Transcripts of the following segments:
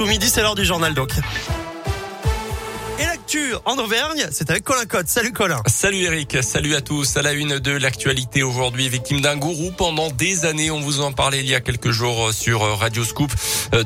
Au midi, c'est l'heure du journal donc. En Auvergne, c'est avec Colin Cotte. Salut Colin. Salut Eric, salut à tous. À la une de l'actualité aujourd'hui, victime d'un gourou pendant des années. On vous en parlait il y a quelques jours sur Radio Scoop.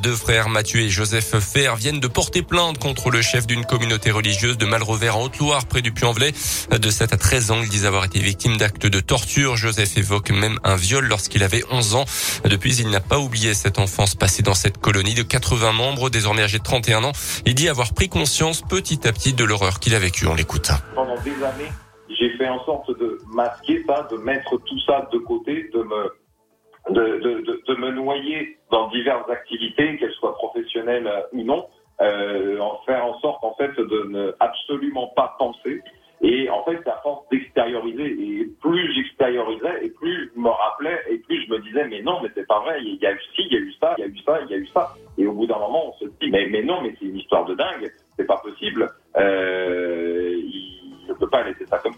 Deux frères Mathieu et Joseph Fer viennent de porter plainte contre le chef d'une communauté religieuse de Malrevers en Haute-Loire près du Puy-en-Velay. De 7 à 13 ans, ils disent avoir été victimes d'actes de torture. Joseph évoque même un viol lorsqu'il avait 11 ans. Depuis, il n'a pas oublié cette enfance passée dans cette colonie de 80 membres, désormais âgé de 31 ans. Il dit avoir pris conscience petit à petit de l'horreur qu'il a vécue. On l'écoute. Pendant des années, j'ai fait en sorte de masquer ça, de mettre tout ça de côté, de me, noyer dans diverses activités, qu'elles soient professionnelles ou non, euh, en faire en sorte en fait de ne absolument pas penser. Et en fait, à force d'extérioriser, et plus j'extériorisais, et plus je me rappelais, et plus je me disais, mais non, mais c'est pas vrai, il y a eu ci, il y a eu ça, il y a eu ça, il y a eu ça. Et au bout d'un moment, on se dit, mais, mais non, mais c'est une histoire de dingue, c'est pas possible. Euh, il ne peut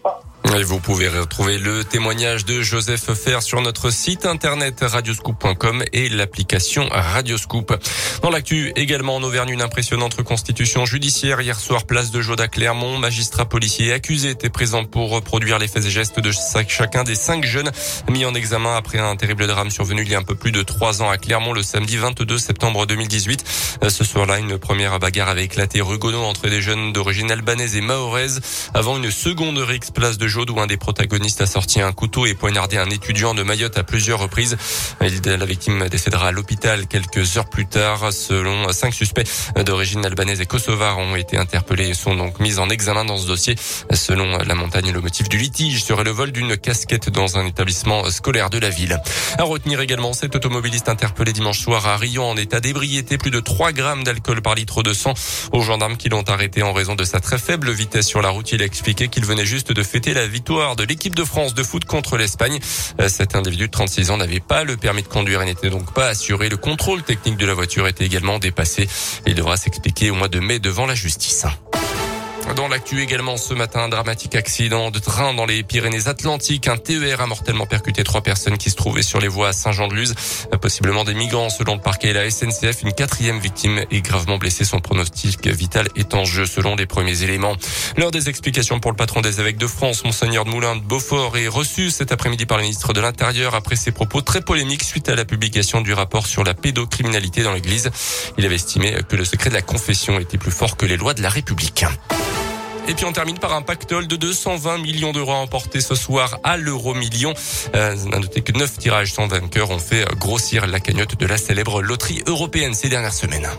Et vous pouvez retrouver le témoignage de Joseph Fer sur notre site internet radioscoop.com et l'application Radioscoop. Dans l'actu, également en Auvergne, une impressionnante reconstitution judiciaire. Hier soir, place de à Clermont, magistrat policier accusé était présent pour reproduire les faits et gestes de chacun des cinq jeunes mis en examen après un terrible drame survenu il y a un peu plus de trois ans à Clermont le samedi 22 septembre 2018. Ce soir-là, une première bagarre avait éclaté rue Gonod entre des jeunes d'origine albanaise et mahoraise avant une seconde rixe place de Jaude où un des protagonistes a sorti un couteau et poignardé un étudiant de Mayotte à plusieurs reprises. La victime décédera à l'hôpital quelques heures plus tard. Selon cinq suspects d'origine albanaise et kosovare ont été interpellés et sont donc mis en examen dans ce dossier. Selon la montagne, le motif du litige serait le vol d'une casquette dans un établissement scolaire de la ville. À retenir également cet automobiliste interpellé dimanche soir à Rion en état d'ébriété, plus de 3 grammes d'alcool par litre de sang. Aux gendarmes qui l'ont arrêté en raison de sa très faible vitesse sur la route, il a expliqué qu'il venait juste de fêter la victoire de l'équipe de France de foot contre l'Espagne. Cet individu de 36 ans n'avait pas le permis de conduire et n'était donc pas assuré. Le contrôle technique de la voiture était également dépassé. Il devra s'expliquer au mois de mai devant la justice. Dans l'actu également ce matin, un dramatique accident de train dans les Pyrénées-Atlantiques. Un TER a mortellement percuté trois personnes qui se trouvaient sur les voies à Saint-Jean-de-Luz. Possiblement des migrants selon le parquet et la SNCF. Une quatrième victime est gravement blessée. Son pronostic vital est en jeu selon les premiers éléments. L'heure des explications pour le patron des évêques de France, Monseigneur de Moulin de Beaufort, est reçu cet après-midi par le ministre de l'Intérieur après ses propos très polémiques suite à la publication du rapport sur la pédocriminalité dans l'église. Il avait estimé que le secret de la confession était plus fort que les lois de la République. Et puis on termine par un pactole de 220 millions d'euros emporté ce soir à l'euro million. Euh, à noter que neuf tirages sans vainqueur ont fait grossir la cagnotte de la célèbre loterie européenne ces dernières semaines.